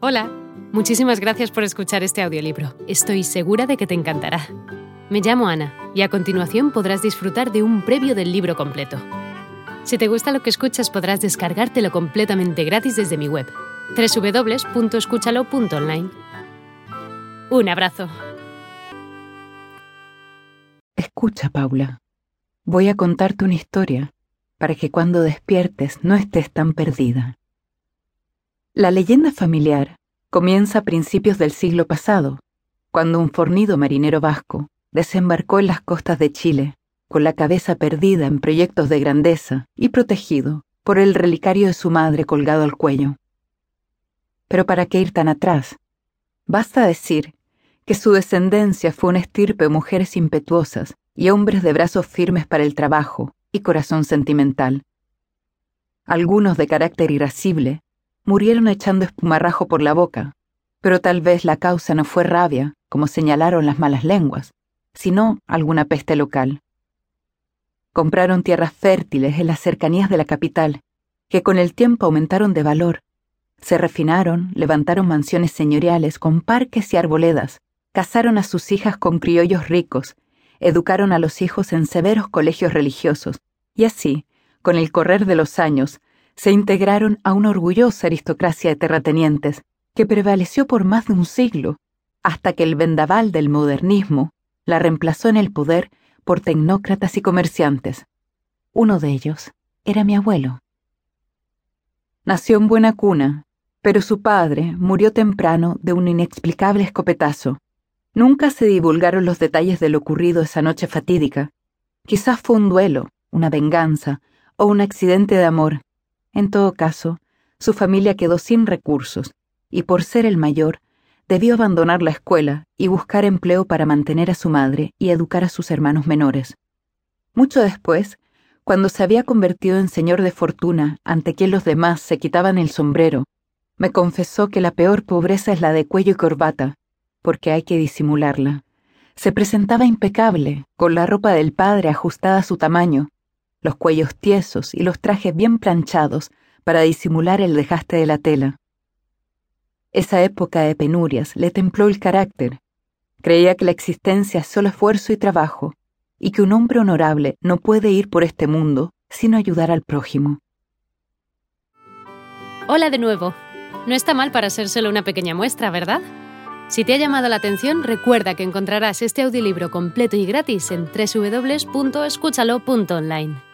Hola, muchísimas gracias por escuchar este audiolibro. Estoy segura de que te encantará. Me llamo Ana y a continuación podrás disfrutar de un previo del libro completo. Si te gusta lo que escuchas podrás descargártelo completamente gratis desde mi web, www.escúchalo.online. Un abrazo. Escucha, Paula. Voy a contarte una historia para que cuando despiertes no estés tan perdida. La leyenda familiar comienza a principios del siglo pasado, cuando un fornido marinero vasco desembarcó en las costas de Chile, con la cabeza perdida en proyectos de grandeza y protegido por el relicario de su madre colgado al cuello. Pero ¿para qué ir tan atrás? Basta decir que su descendencia fue una estirpe de mujeres impetuosas y hombres de brazos firmes para el trabajo y corazón sentimental. Algunos de carácter irascible murieron echando espumarrajo por la boca, pero tal vez la causa no fue rabia, como señalaron las malas lenguas, sino alguna peste local. Compraron tierras fértiles en las cercanías de la capital, que con el tiempo aumentaron de valor. Se refinaron, levantaron mansiones señoriales con parques y arboledas, casaron a sus hijas con criollos ricos, educaron a los hijos en severos colegios religiosos, y así, con el correr de los años, se integraron a una orgullosa aristocracia de terratenientes que prevaleció por más de un siglo, hasta que el vendaval del modernismo la reemplazó en el poder por tecnócratas y comerciantes. Uno de ellos era mi abuelo. Nació en buena cuna, pero su padre murió temprano de un inexplicable escopetazo. Nunca se divulgaron los detalles de lo ocurrido esa noche fatídica. Quizás fue un duelo, una venganza o un accidente de amor, en todo caso, su familia quedó sin recursos, y por ser el mayor, debió abandonar la escuela y buscar empleo para mantener a su madre y educar a sus hermanos menores. Mucho después, cuando se había convertido en señor de fortuna ante quien los demás se quitaban el sombrero, me confesó que la peor pobreza es la de cuello y corbata, porque hay que disimularla. Se presentaba impecable, con la ropa del padre ajustada a su tamaño, los cuellos tiesos y los trajes bien planchados para disimular el desgaste de la tela. Esa época de penurias le templó el carácter. Creía que la existencia es solo esfuerzo y trabajo, y que un hombre honorable no puede ir por este mundo sin ayudar al prójimo. Hola de nuevo. No está mal para ser solo una pequeña muestra, ¿verdad? Si te ha llamado la atención, recuerda que encontrarás este audiolibro completo y gratis en www.escúchalo.online.